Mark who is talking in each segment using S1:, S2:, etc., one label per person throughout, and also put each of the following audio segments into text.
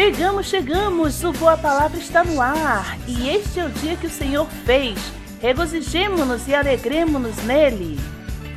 S1: Chegamos, chegamos! O Boa Palavra está no ar e este é o dia que o Senhor fez. Regozijemo-nos e alegremos-nos nele.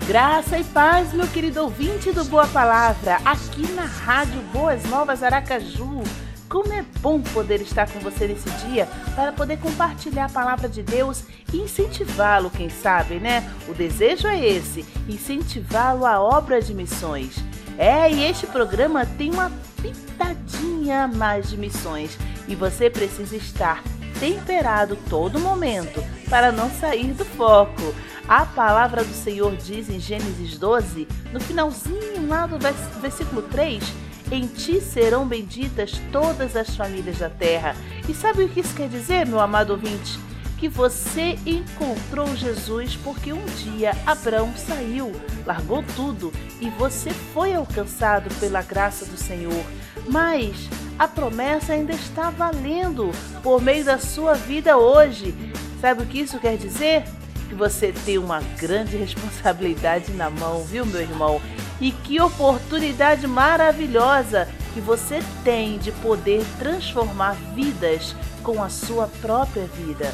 S1: Graça e paz, meu querido ouvinte do Boa Palavra, aqui na Rádio Boas Novas Aracaju. Como é bom poder estar com você nesse dia para poder compartilhar a palavra de Deus e incentivá-lo, quem sabe, né? O desejo é esse: incentivá-lo à obra de missões. É, e este programa tem uma pitadinha a mais de missões e você precisa estar temperado todo momento para não sair do foco. A palavra do Senhor diz em Gênesis 12, no finalzinho lá do versículo 3, em ti serão benditas todas as famílias da terra. E sabe o que isso quer dizer, meu amado ouvinte? Que você encontrou Jesus porque um dia Abraão saiu, largou tudo e você foi alcançado pela graça do Senhor. Mas a promessa ainda está valendo por meio da sua vida hoje. Sabe o que isso quer dizer? Que você tem uma grande responsabilidade na mão, viu, meu irmão? E que oportunidade maravilhosa que você tem de poder transformar vidas com a sua própria vida.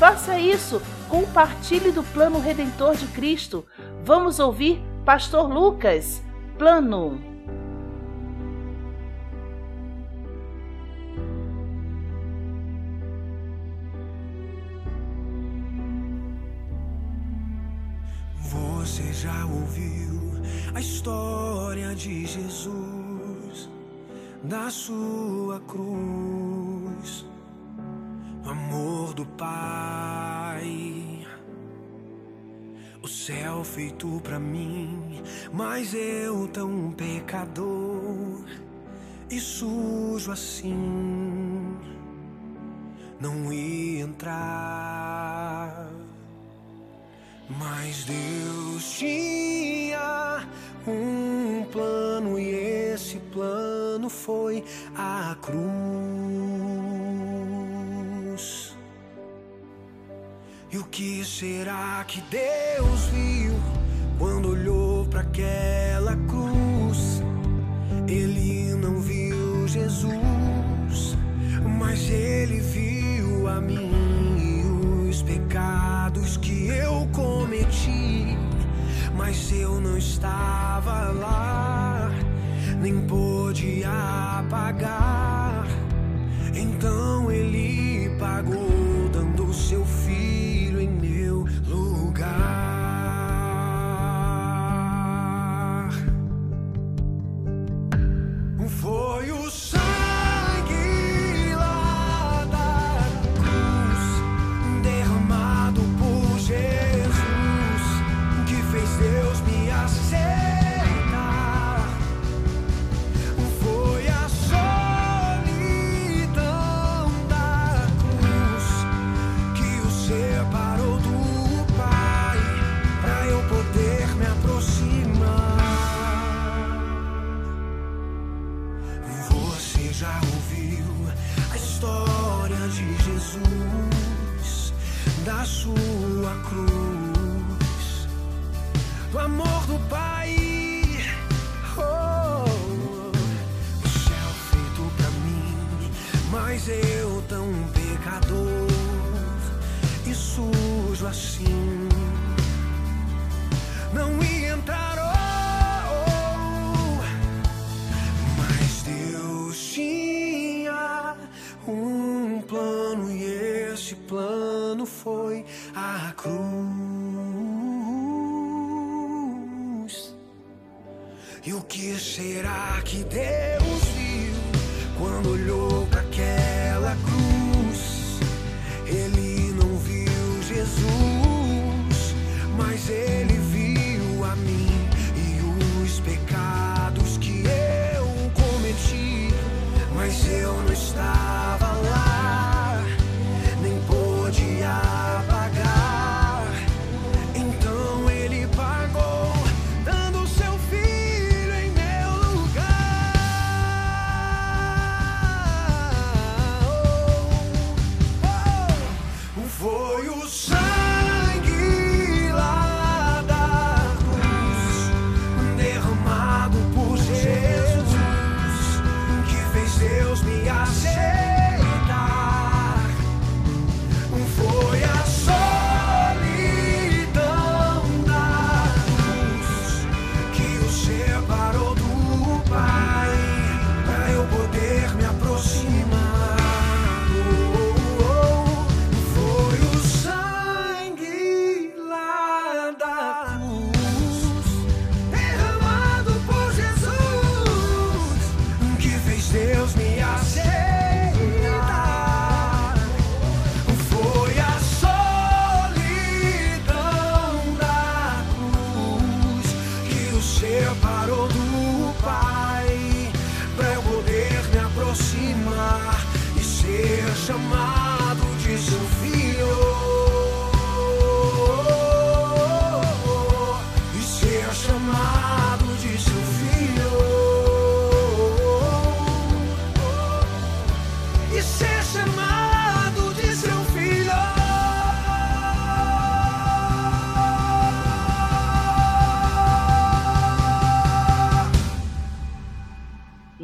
S1: Faça isso, compartilhe do plano redentor de Cristo. Vamos ouvir Pastor Lucas, plano.
S2: Você já ouviu a história de Jesus, da sua cruz amor do Pai. O céu feito pra mim, mas eu tão pecador e sujo assim, não ia entrar. Mas Deus tinha um plano e esse plano foi a cruz. Que será que Deus viu quando olhou para aquela cruz? Ele não viu Jesus, mas ele viu a mim e os pecados que eu cometi. Mas eu não estava lá, nem pôde apagar. Já ouviu a história de Jesus, da sua cruz, do amor do Pai. Oh, o céu feito pra mim, mas eu tão pecador e sujo assim, não ia entrar. plano foi a cruz. E o que será que Deus viu quando olhou para aquela cruz? Ele não viu Jesus, mas ele viu a mim e os pecados que eu cometi, mas eu não estava.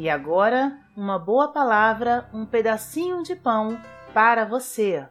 S2: E
S1: agora, uma boa palavra, um pedacinho de pão para você.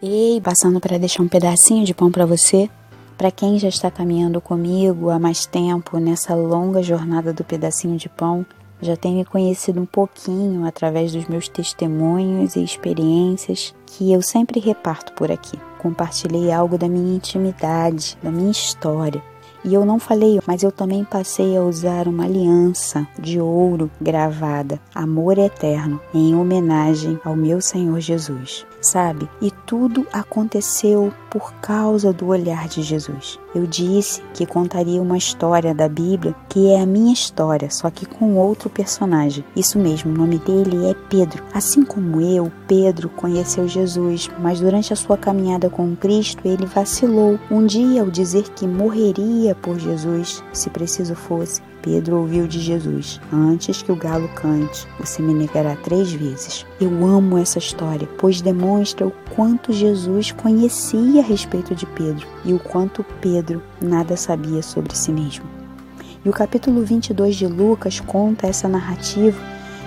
S3: Ei, passando para deixar um pedacinho de pão para você, para quem já está caminhando comigo há mais tempo nessa longa jornada do pedacinho de pão, já tem me conhecido um pouquinho através dos meus testemunhos e experiências que eu sempre reparto por aqui. Compartilhei algo da minha intimidade, da minha história. E eu não falei, mas eu também passei a usar uma aliança de ouro gravada, Amor Eterno, em homenagem ao meu Senhor Jesus. Sabe? E tudo aconteceu por causa do olhar de Jesus. Eu disse que contaria uma história da Bíblia que é a minha história, só que com outro personagem. Isso mesmo, o nome dele é Pedro. Assim como eu, Pedro conheceu Jesus, mas durante a sua caminhada com Cristo ele vacilou. Um dia, ao dizer que morreria por Jesus, se preciso fosse, Pedro ouviu de Jesus: Antes que o galo cante, você me negará três vezes. Eu amo essa história, pois demonstra o quanto Jesus conhecia a respeito de Pedro e o quanto Pedro nada sabia sobre si mesmo. E o capítulo 22 de Lucas conta essa narrativa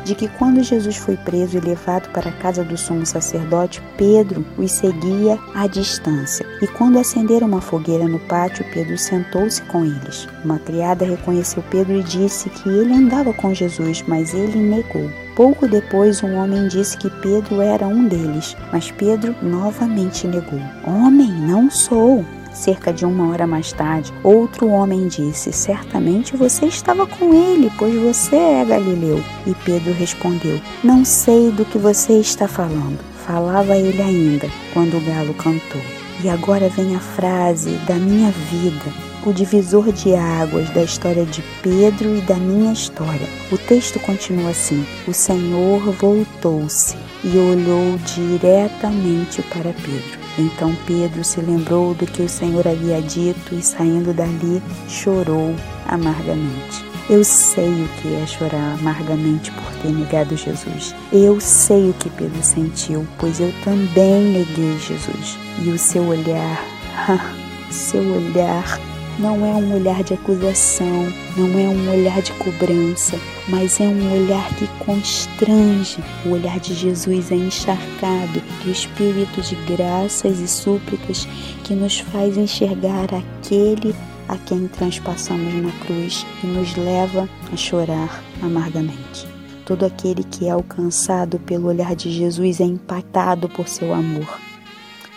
S3: de que quando Jesus foi preso e levado para a casa do sumo sacerdote, Pedro os seguia à distância. E quando acenderam uma fogueira no pátio, Pedro sentou-se com eles. Uma criada reconheceu Pedro e disse que ele andava com Jesus, mas ele negou. Pouco depois, um homem disse que Pedro era um deles, mas Pedro novamente negou: Homem, não sou. Cerca de uma hora mais tarde, outro homem disse: Certamente você estava com ele, pois você é Galileu. E Pedro respondeu: Não sei do que você está falando. Falava ele ainda quando o galo cantou. E agora vem a frase da minha vida, o divisor de águas da história de Pedro e da minha história. O texto continua assim: O Senhor voltou-se e olhou diretamente para Pedro. Então Pedro se lembrou do que o Senhor havia dito e, saindo dali, chorou amargamente. Eu sei o que é chorar amargamente por ter negado Jesus. Eu sei o que Pedro sentiu, pois eu também neguei Jesus. E o seu olhar, seu olhar não é um olhar de acusação, não é um olhar de cobrança, mas é um olhar que constrange. O olhar de Jesus é encharcado do espírito de graças e súplicas que nos faz enxergar aquele a quem transpassamos na cruz e nos leva a chorar amargamente. Todo aquele que é alcançado pelo olhar de Jesus é impactado por seu amor.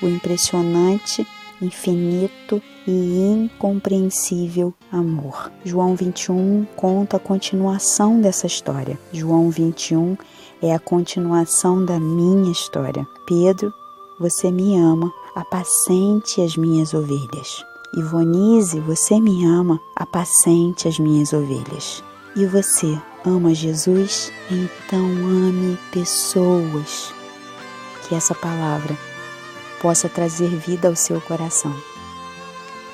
S3: O impressionante, infinito e incompreensível amor. João 21 conta a continuação dessa história. João 21 é a continuação da minha história. Pedro, você me ama, apacente as minhas ovelhas. Ivonise, você me ama, apacente as minhas ovelhas. E você, ama Jesus, então ame pessoas. Que essa palavra possa trazer vida ao seu coração.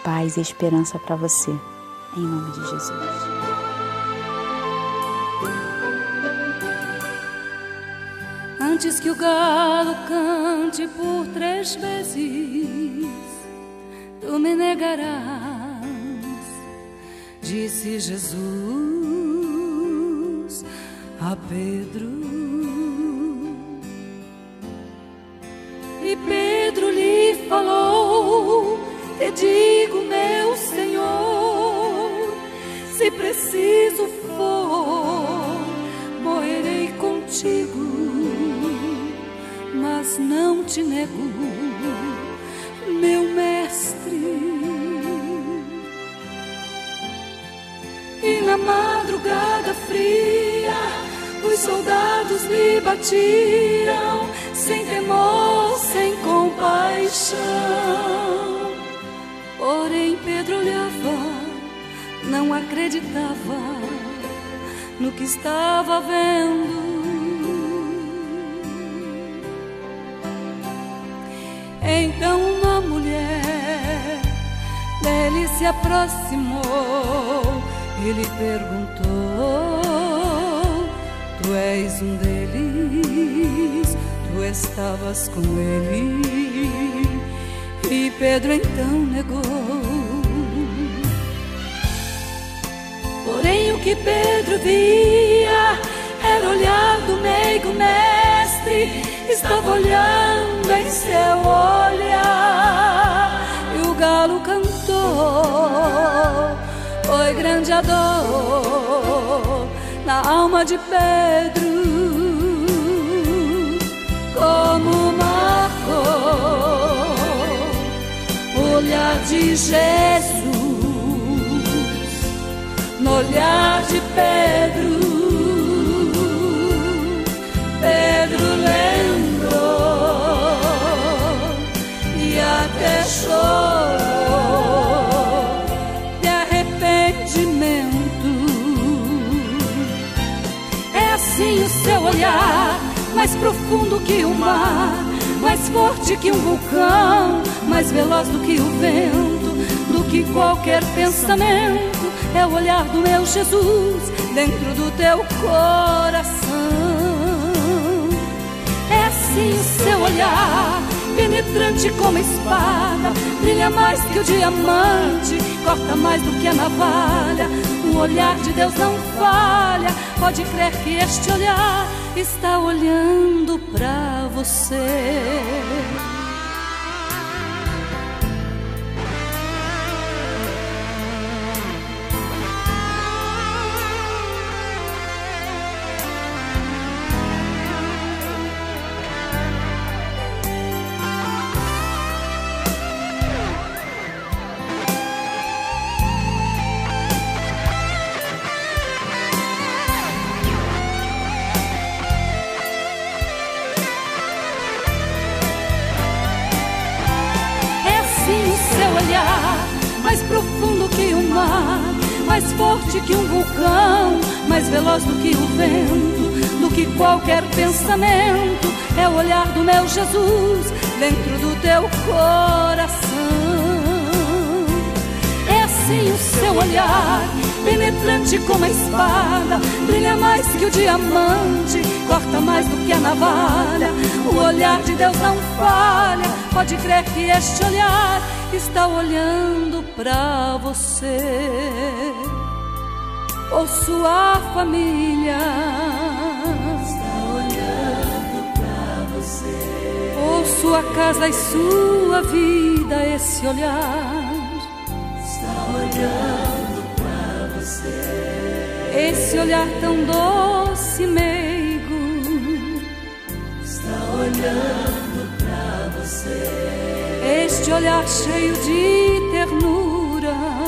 S3: Paz e esperança para você. Em nome de Jesus.
S4: Antes que o galo cante por três vezes, tu me negarás, disse Jesus a Pedro. Te digo, meu Senhor, se preciso for, morrerei contigo mas não te nego, meu mestre. E na madrugada fria, os soldados lhe batiam, sem temor, sem compaixão. Porém, Pedro olhava, não acreditava no que estava vendo. Então uma mulher dele se aproximou e lhe perguntou: Tu és um deles, tu estavas com ele. E Pedro então negou. Porém, o que Pedro via era olhar do meigo mestre estava olhando em seu olhar e o galo cantou. Foi grande a dor na alma de Pedro, de Jesus no olhar de Pedro. Pedro lembrou e até chorou de arrependimento. É assim o seu olhar, mais profundo que o mar, mais forte que um vulcão, mais veloz do que o vento, do que qualquer pensamento. É o olhar do meu Jesus dentro do teu coração assim o seu olhar, penetrante como espada, brilha mais que o diamante, corta mais do que a navalha. O olhar de Deus não falha, pode crer que este olhar está olhando para você. Do que o vento, do que qualquer pensamento. É o olhar do meu Jesus dentro do teu coração. É assim o seu olhar, penetrante como a espada, brilha mais que o diamante, corta mais do que a navalha. O olhar de Deus não falha, pode crer que este olhar está olhando pra você ou sua família.
S5: Está olhando pra você.
S4: Ou sua casa e sua vida esse olhar.
S5: Está olhando pra você.
S4: Esse olhar tão doce meigo.
S5: Está olhando pra você.
S4: Este olhar cheio de ternura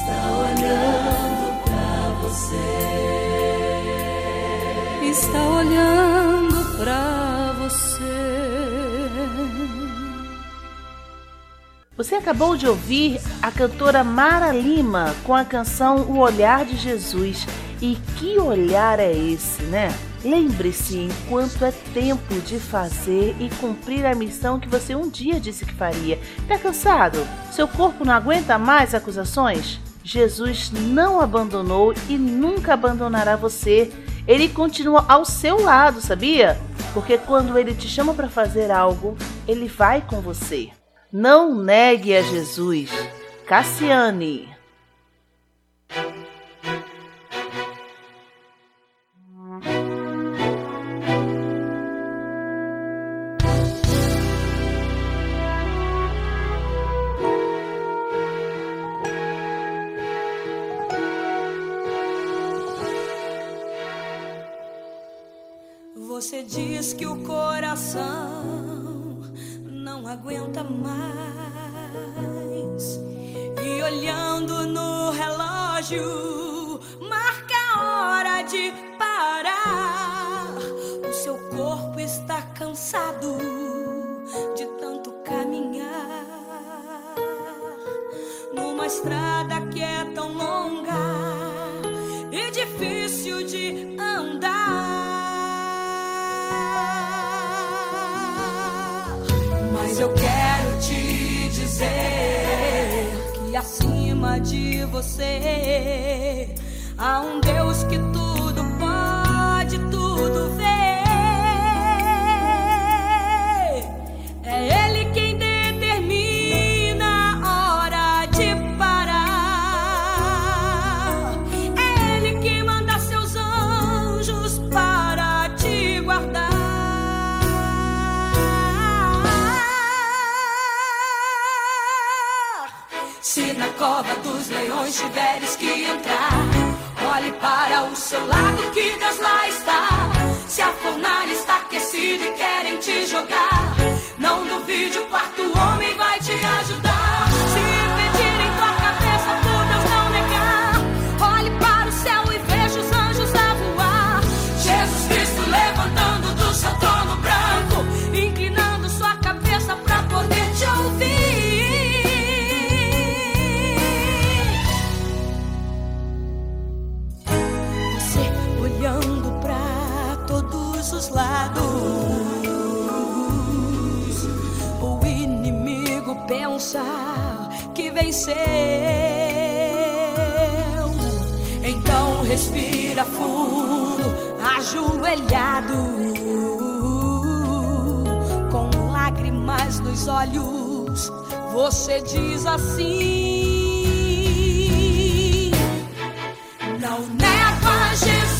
S5: está olhando para você.
S4: Está olhando para você.
S1: Você acabou de ouvir a cantora Mara Lima com a canção O Olhar de Jesus E que olhar é esse, né? Lembre-se enquanto é tempo de fazer e cumprir a missão que você um dia disse que faria. Tá cansado? Seu corpo não aguenta mais acusações? Jesus não abandonou e nunca abandonará você. Ele continua ao seu lado, sabia? Porque quando ele te chama para fazer algo, ele vai com você. Não negue a Jesus. Cassiane.
S5: Que o coração não aguenta mais. E olhando no relógio, marca a hora de parar. O seu corpo está cansado de tanto caminhar numa estrada que é tão longa e difícil de eu quero te dizer que acima de você há um Deus que tudo pode, tudo vê. Dos leões tiveres que entrar, olhe para o seu lado que Deus lá está. Se a fornalha está aquecida e querem te jogar, venceu. Então respira fundo, ajoelhado, com lágrimas nos olhos. Você diz assim. Não nego a Jesus.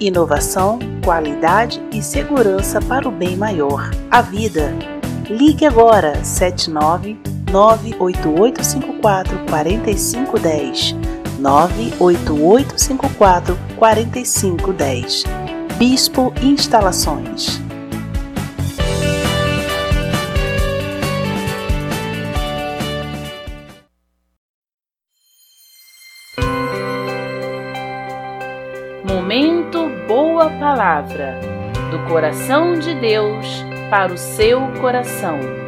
S1: Inovação, qualidade e segurança para o bem maior, a vida. Ligue agora 79 98854 4510 98854 4510 Bispo Instalações Palavra do coração de Deus para o seu coração.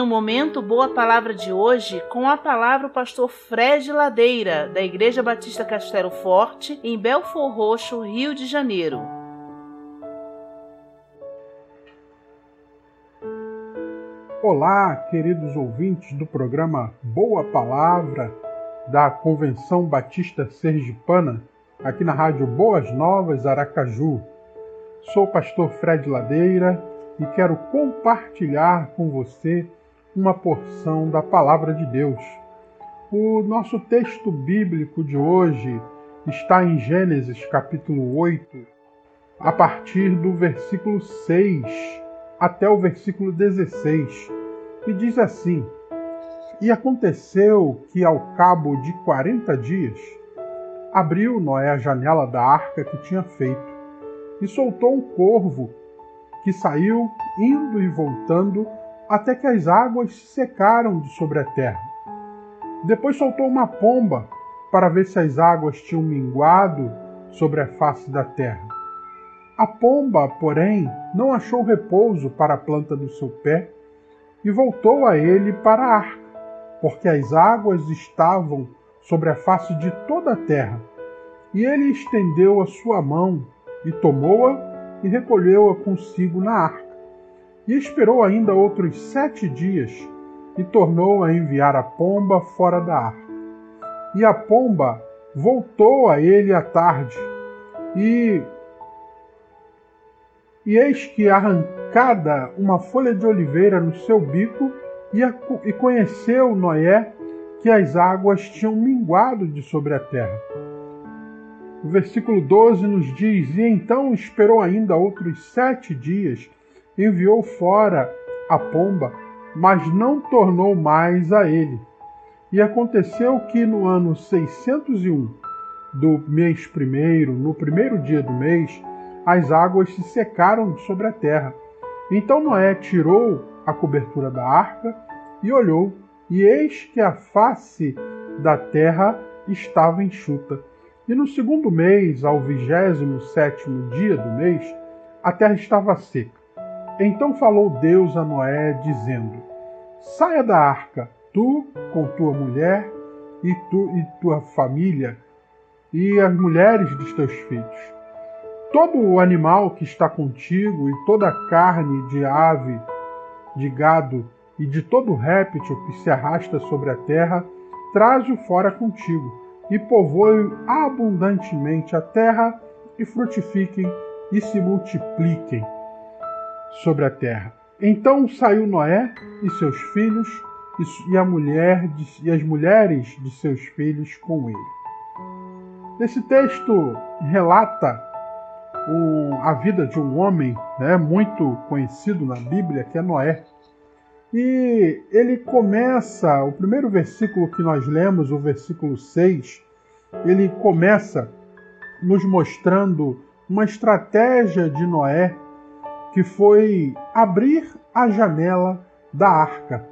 S1: No momento Boa Palavra de hoje, com a palavra o pastor Fred Ladeira, da Igreja Batista Castelo Forte, em Belfor Roxo, Rio de Janeiro.
S6: Olá, queridos ouvintes do programa Boa Palavra da Convenção Batista Sergipana, aqui na Rádio Boas Novas, Aracaju. Sou o pastor Fred Ladeira e quero compartilhar com você uma porção da Palavra de Deus. O nosso texto bíblico de hoje está em Gênesis capítulo 8, a partir do versículo 6 até o versículo 16, e diz assim: E aconteceu que, ao cabo de quarenta dias, abriu Noé a janela da arca que tinha feito, e soltou um corvo que saiu indo e voltando até que as águas se secaram de sobre a terra. Depois soltou uma pomba para ver se as águas tinham minguado sobre a face da terra. A pomba, porém, não achou repouso para a planta do seu pé e voltou a ele para a arca, porque as águas estavam sobre a face de toda a terra. E ele estendeu a sua mão e tomou-a e recolheu-a consigo na arca. E esperou ainda outros sete dias e tornou a enviar a pomba fora da arca. E a pomba voltou a ele à tarde e e eis que arrancada uma folha de oliveira no seu bico, e, a, e conheceu Noé que as águas tinham minguado de sobre a terra. O versículo 12 nos diz: E então esperou ainda outros sete dias, enviou fora a pomba, mas não tornou mais a ele. E aconteceu que no ano 601 do mês primeiro, no primeiro dia do mês, as águas se secaram sobre a terra. Então Noé tirou a cobertura da arca e olhou, e eis que a face da terra estava enxuta. E no segundo mês, ao vigésimo sétimo dia do mês, a terra estava seca. Então falou Deus a Noé, dizendo: Saia da arca, tu com tua mulher e tu e tua família e as mulheres dos teus filhos. Todo o animal que está contigo e toda a carne de ave, de gado e de todo réptil que se arrasta sobre a terra, traze-o fora contigo, e povoem abundantemente a terra e frutifiquem e se multipliquem sobre a terra. Então saiu Noé e seus filhos e a mulher de, e as mulheres de seus filhos com ele. Esse texto relata um, a vida de um homem né, muito conhecido na Bíblia, que é Noé. E ele começa, o primeiro versículo que nós lemos, o versículo 6, ele começa nos mostrando uma estratégia de Noé que foi abrir a janela da arca.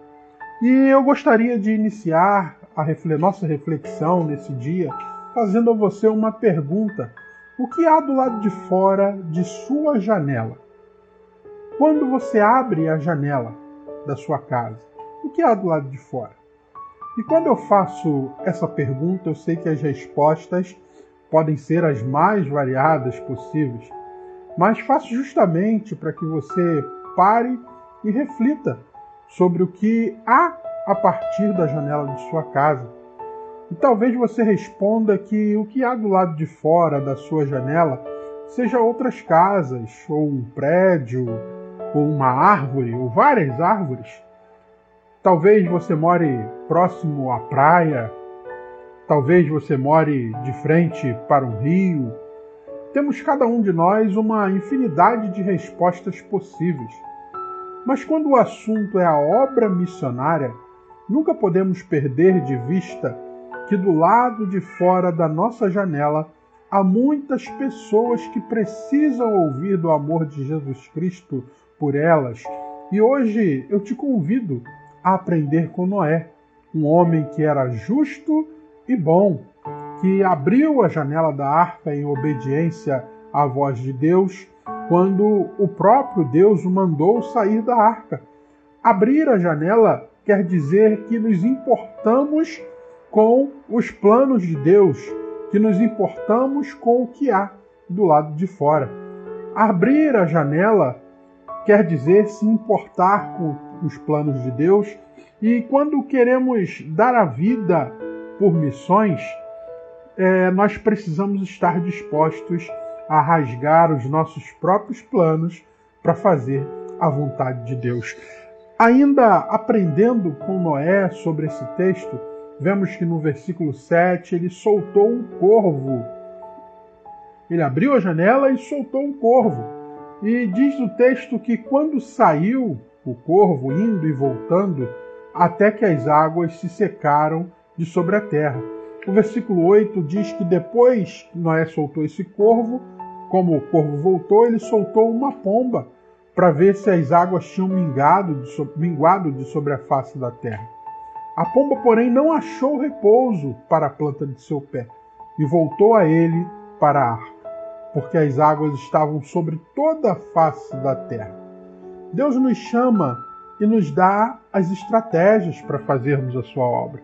S6: E eu gostaria de iniciar a nossa reflexão nesse dia fazendo a você uma pergunta: o que há do lado de fora de sua janela? Quando você abre a janela da sua casa, o que há do lado de fora? E quando eu faço essa pergunta, eu sei que as respostas podem ser as mais variadas possíveis, mas faço justamente para que você pare e reflita sobre o que há a partir da janela de sua casa. E talvez você responda que o que há do lado de fora da sua janela seja outras casas, ou um prédio, ou uma árvore, ou várias árvores. Talvez você more próximo à praia, talvez você more de frente para um rio. Temos cada um de nós uma infinidade de respostas possíveis. Mas quando o assunto é a obra missionária, nunca podemos perder de vista que do lado de fora da nossa janela há muitas pessoas que precisam ouvir do amor de Jesus Cristo por elas. E hoje eu te convido a aprender com Noé, um homem que era justo e bom, que abriu a janela da arca em obediência à voz de Deus, quando o próprio Deus o mandou sair da arca. Abrir a janela quer dizer que nos importamos com os planos de Deus, que nos importamos com o que há do lado de fora. Abrir a janela quer dizer se importar com os planos de Deus, e quando queremos dar a vida por missões, é, nós precisamos estar dispostos a rasgar os nossos próprios planos para fazer a vontade de Deus. Ainda aprendendo com Noé sobre esse texto, vemos que no versículo 7 ele soltou um corvo. Ele abriu a janela e soltou um corvo. E diz o texto que quando saiu o corvo, indo e voltando, até que as águas se secaram de sobre a terra. O versículo 8 diz que depois que Noé soltou esse corvo, como o corvo voltou, ele soltou uma pomba para ver se as águas tinham mingado minguado de sobre a face da terra. A pomba, porém, não achou repouso para a planta de seu pé e voltou a ele para a arca, porque as águas estavam sobre toda a face da terra. Deus nos chama e nos dá as estratégias para fazermos a sua obra.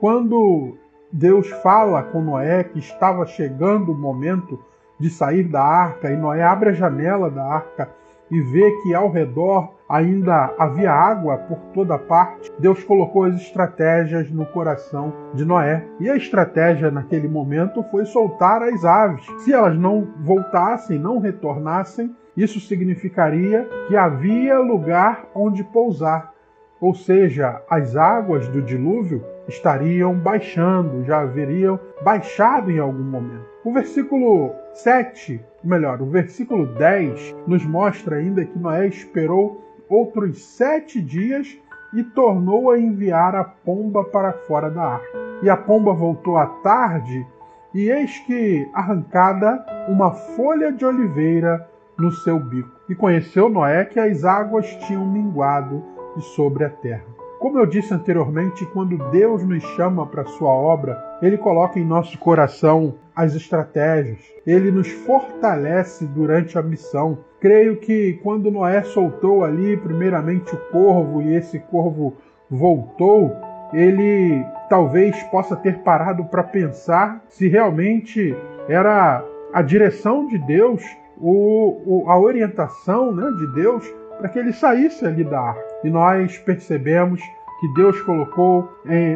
S6: Quando Deus fala com Noé que estava chegando o momento de sair da arca, e Noé abre a janela da arca e vê que ao redor ainda havia água por toda parte, Deus colocou as estratégias no coração de Noé. E a estratégia naquele momento foi soltar as aves. Se elas não voltassem, não retornassem, isso significaria que havia lugar onde pousar. Ou seja, as águas do dilúvio estariam baixando, já haveriam baixado em algum momento. O versículo 7, melhor, o versículo 10 nos mostra ainda que Noé esperou outros sete dias e tornou a enviar a pomba para fora da arca. E a pomba voltou à tarde, e eis que arrancada uma folha de oliveira no seu bico. E conheceu Noé que as águas tinham minguado de sobre a terra. Como eu disse anteriormente, quando Deus nos chama para sua obra, ele coloca em nosso coração as estratégias, ele nos fortalece durante a missão. Creio que quando Noé soltou ali, primeiramente, o corvo e esse corvo voltou, ele talvez possa ter parado para pensar se realmente era a direção de Deus, o, a orientação né, de Deus para que ele saísse ali da arca. E nós percebemos que Deus colocou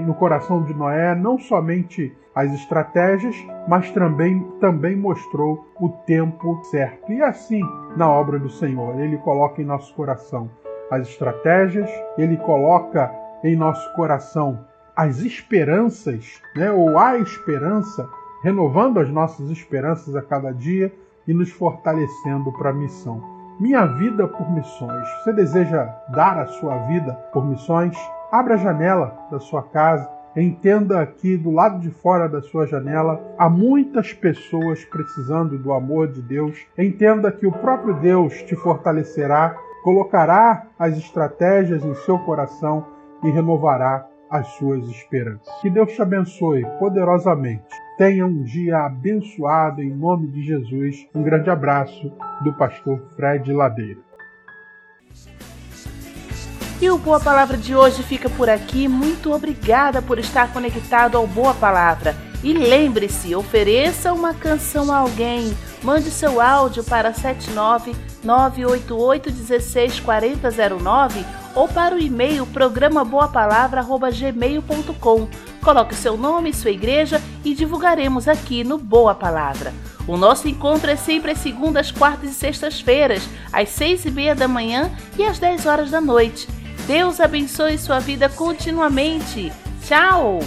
S6: no coração de Noé, não somente as estratégias, mas também, também mostrou o tempo certo. E assim, na obra do Senhor, Ele coloca em nosso coração as estratégias, Ele coloca em nosso coração as esperanças, né, ou a esperança, renovando as nossas esperanças a cada dia e nos fortalecendo para a missão. Minha vida por missões. Você deseja dar a sua vida por missões? Abra a janela da sua casa. Entenda que do lado de fora da sua janela há muitas pessoas precisando do amor de Deus. Entenda que o próprio Deus te fortalecerá, colocará as estratégias em seu coração e renovará as suas esperanças. Que Deus te abençoe poderosamente. Tenha um dia abençoado em nome de Jesus. Um grande abraço do pastor Fred Ladeira.
S1: E o Boa Palavra de hoje fica por aqui. Muito obrigada por estar conectado ao Boa Palavra. E lembre-se, ofereça uma canção a alguém. Mande seu áudio para 79988164009 ou para o e-mail programa boapalavra@gmail.com. Coloque seu nome sua igreja e divulgaremos aqui no Boa Palavra. O nosso encontro é sempre às segundas, quartas e sextas-feiras, às seis e meia da manhã e às dez horas da noite. Deus abençoe sua vida continuamente. Tchau!